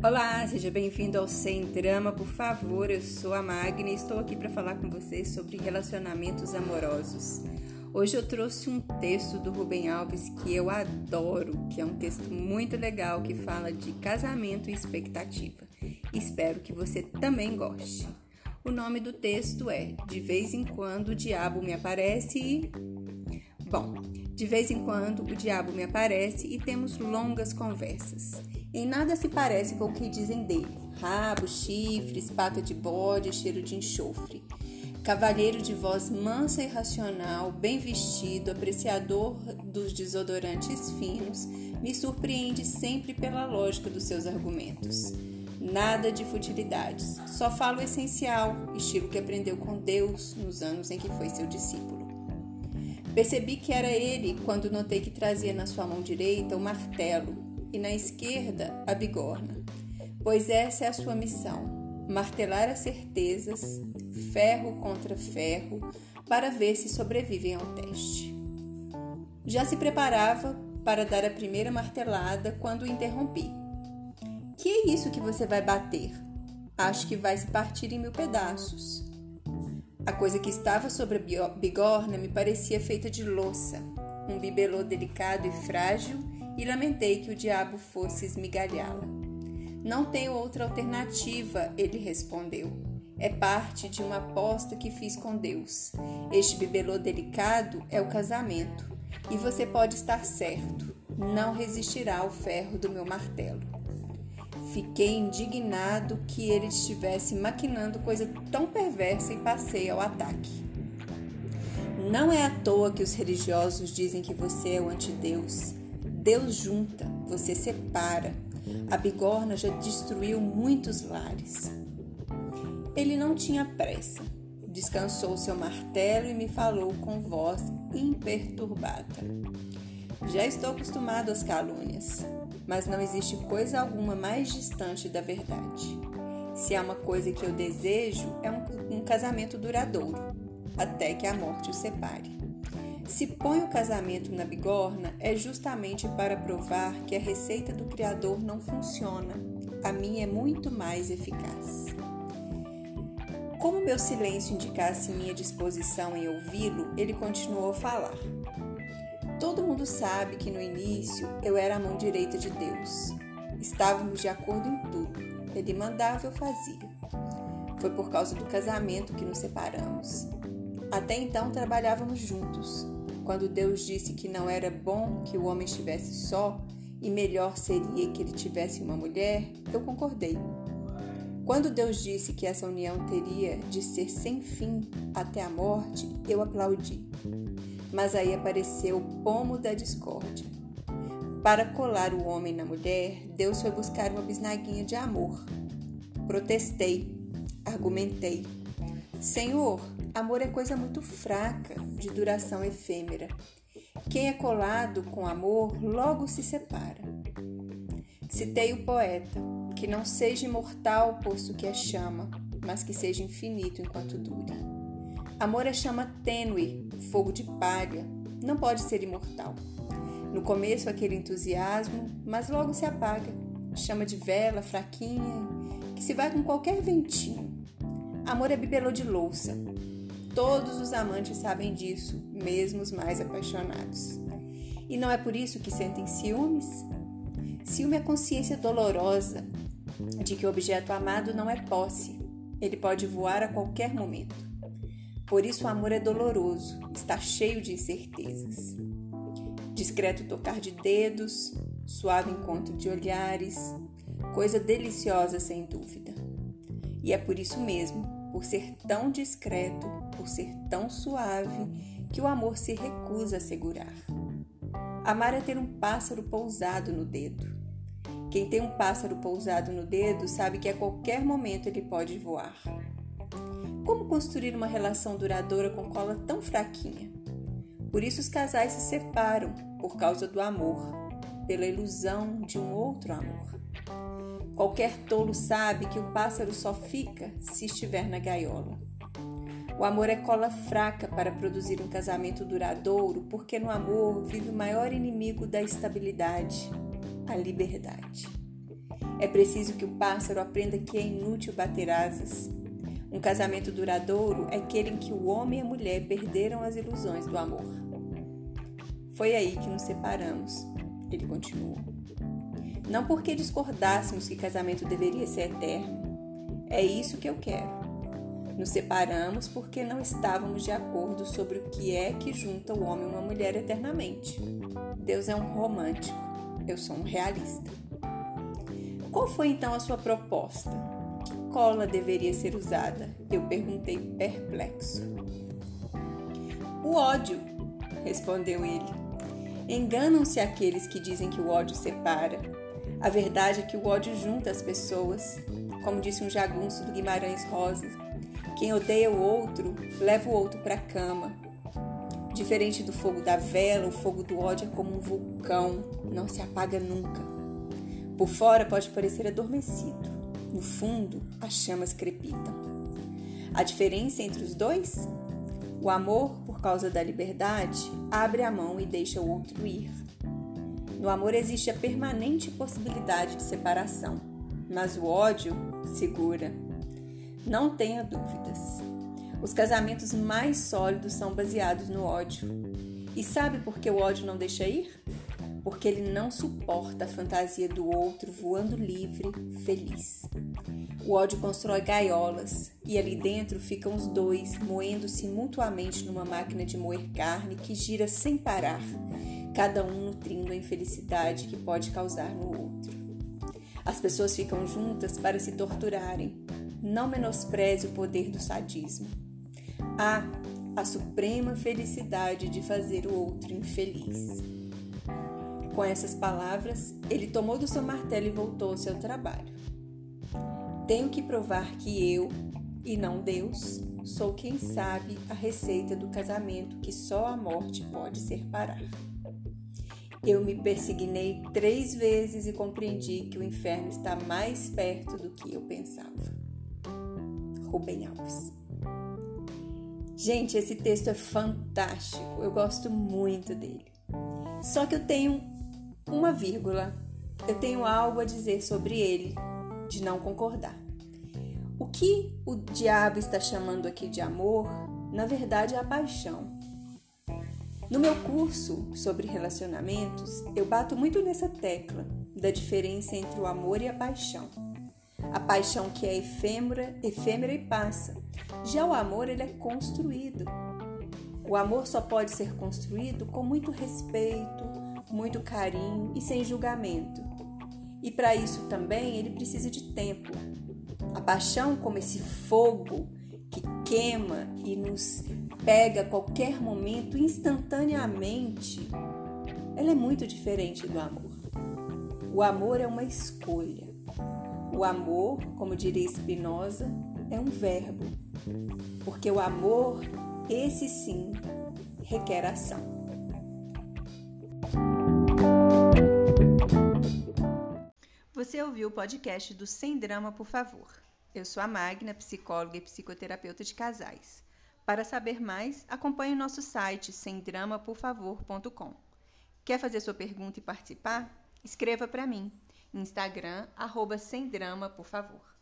Olá, seja bem-vindo ao Sem Drama, por favor. Eu sou a Magna e estou aqui para falar com vocês sobre relacionamentos amorosos. Hoje eu trouxe um texto do Rubem Alves que eu adoro, que é um texto muito legal que fala de casamento e expectativa. Espero que você também goste. O nome do texto é De vez em quando o diabo me aparece e. Bom, de vez em quando o diabo me aparece e temos longas conversas. Em nada se parece com o que dizem dele: rabo, chifres, pata de bode, cheiro de enxofre. Cavalheiro de voz mansa e racional, bem vestido, apreciador dos desodorantes finos, me surpreende sempre pela lógica dos seus argumentos. Nada de futilidades, só falo essencial, estilo que aprendeu com Deus nos anos em que foi seu discípulo. Percebi que era ele quando notei que trazia na sua mão direita o martelo, e na esquerda a bigorna, pois essa é a sua missão: martelar as certezas, ferro contra ferro, para ver se sobrevivem ao teste. Já se preparava para dar a primeira martelada quando o interrompi. Que é isso que você vai bater? Acho que vai se partir em mil pedaços. A coisa que estava sobre a bigorna me parecia feita de louça, um bibelô delicado e frágil e lamentei que o diabo fosse esmigalhá-la. Não tenho outra alternativa, ele respondeu. É parte de uma aposta que fiz com Deus. Este bibelô delicado é o casamento, e você pode estar certo, não resistirá ao ferro do meu martelo. Fiquei indignado que ele estivesse maquinando coisa tão perversa e passei ao ataque. Não é à toa que os religiosos dizem que você é o antideus. Deus junta, você separa. A bigorna já destruiu muitos lares. Ele não tinha pressa. Descansou seu martelo e me falou com voz imperturbada. Já estou acostumado às calúnias, mas não existe coisa alguma mais distante da verdade. Se há uma coisa que eu desejo, é um, um casamento duradouro, até que a morte o separe. Se põe o casamento na bigorna, é justamente para provar que a receita do Criador não funciona. A minha é muito mais eficaz. Como meu silêncio indicasse minha disposição em ouvi-lo, ele continuou a falar. Todo mundo sabe que no início eu era a mão direita de Deus. Estávamos de acordo em tudo. Ele mandava, eu fazia. Foi por causa do casamento que nos separamos. Até então trabalhávamos juntos. Quando Deus disse que não era bom que o homem estivesse só e melhor seria que ele tivesse uma mulher, eu concordei. Quando Deus disse que essa união teria de ser sem fim até a morte, eu aplaudi. Mas aí apareceu o pomo da discórdia. Para colar o homem na mulher, Deus foi buscar uma bisnaguinha de amor. Protestei, argumentei. Senhor, Amor é coisa muito fraca, de duração efêmera. Quem é colado com amor logo se separa. Citei o poeta, que não seja imortal, posto que é chama, mas que seja infinito enquanto dure. Amor é chama tênue, fogo de palha, não pode ser imortal. No começo, aquele entusiasmo, mas logo se apaga. Chama de vela fraquinha, que se vai com qualquer ventinho. Amor é bibelô de louça, Todos os amantes sabem disso, mesmo os mais apaixonados. E não é por isso que sentem ciúmes? Ciúme é consciência dolorosa de que o objeto amado não é posse, ele pode voar a qualquer momento. Por isso o amor é doloroso, está cheio de incertezas. Discreto tocar de dedos, suave encontro de olhares, coisa deliciosa sem dúvida. E é por isso mesmo, por ser tão discreto, por ser tão suave que o amor se recusa a segurar. Amar é ter um pássaro pousado no dedo. Quem tem um pássaro pousado no dedo sabe que a qualquer momento ele pode voar. Como construir uma relação duradoura com cola tão fraquinha? Por isso os casais se separam por causa do amor, pela ilusão de um outro amor. Qualquer tolo sabe que o pássaro só fica se estiver na gaiola. O amor é cola fraca para produzir um casamento duradouro, porque no amor vive o maior inimigo da estabilidade, a liberdade. É preciso que o pássaro aprenda que é inútil bater asas. Um casamento duradouro é aquele em que o homem e a mulher perderam as ilusões do amor. Foi aí que nos separamos, ele continuou. Não porque discordássemos que casamento deveria ser eterno. É isso que eu quero. Nos separamos porque não estávamos de acordo sobre o que é que junta o homem e uma mulher eternamente. Deus é um romântico, eu sou um realista. Qual foi então a sua proposta? Que cola deveria ser usada? Eu perguntei perplexo. O ódio, respondeu ele. Enganam-se aqueles que dizem que o ódio separa. A verdade é que o ódio junta as pessoas. Como disse um jagunço do Guimarães Rosa, quem odeia o outro leva o outro para a cama. Diferente do fogo da vela, o fogo do ódio é como um vulcão, não se apaga nunca. Por fora pode parecer adormecido, no fundo as chamas crepitam. A diferença entre os dois? O amor, por causa da liberdade, abre a mão e deixa o outro ir. No amor existe a permanente possibilidade de separação, mas o ódio segura. Não tenha dúvidas. Os casamentos mais sólidos são baseados no ódio. E sabe por que o ódio não deixa ir? porque ele não suporta a fantasia do outro voando livre, feliz. O ódio constrói gaiolas e ali dentro ficam os dois moendo-se mutuamente numa máquina de moer carne que gira sem parar, cada um nutrindo a infelicidade que pode causar no outro. As pessoas ficam juntas para se torturarem. Não menospreze o poder do sadismo. Há a suprema felicidade de fazer o outro infeliz. Com essas palavras, ele tomou do seu martelo e voltou ao seu trabalho. Tenho que provar que eu, e não Deus, sou quem sabe a receita do casamento que só a morte pode separar. Eu me persignei três vezes e compreendi que o inferno está mais perto do que eu pensava. Rubem Alves. Gente, esse texto é fantástico. Eu gosto muito dele. Só que eu tenho uma vírgula. Eu tenho algo a dizer sobre ele, de não concordar. O que o diabo está chamando aqui de amor, na verdade é a paixão. No meu curso sobre relacionamentos, eu bato muito nessa tecla da diferença entre o amor e a paixão. A paixão que é efêmera, efêmera e passa. Já o amor ele é construído. O amor só pode ser construído com muito respeito, muito carinho e sem julgamento. E para isso também ele precisa de tempo. A paixão, como esse fogo que queima e nos pega a qualquer momento, instantaneamente, ela é muito diferente do amor. O amor é uma escolha. O amor, como diria Spinoza, é um verbo. Porque o amor, esse sim, requer ação. Você ouviu o podcast do Sem Drama, por favor. Eu sou a Magna, psicóloga e psicoterapeuta de casais. Para saber mais, acompanhe o nosso site semdramaporfavor.com. Quer fazer sua pergunta e participar? Escreva para mim. Instagram, arroba sem drama, por favor.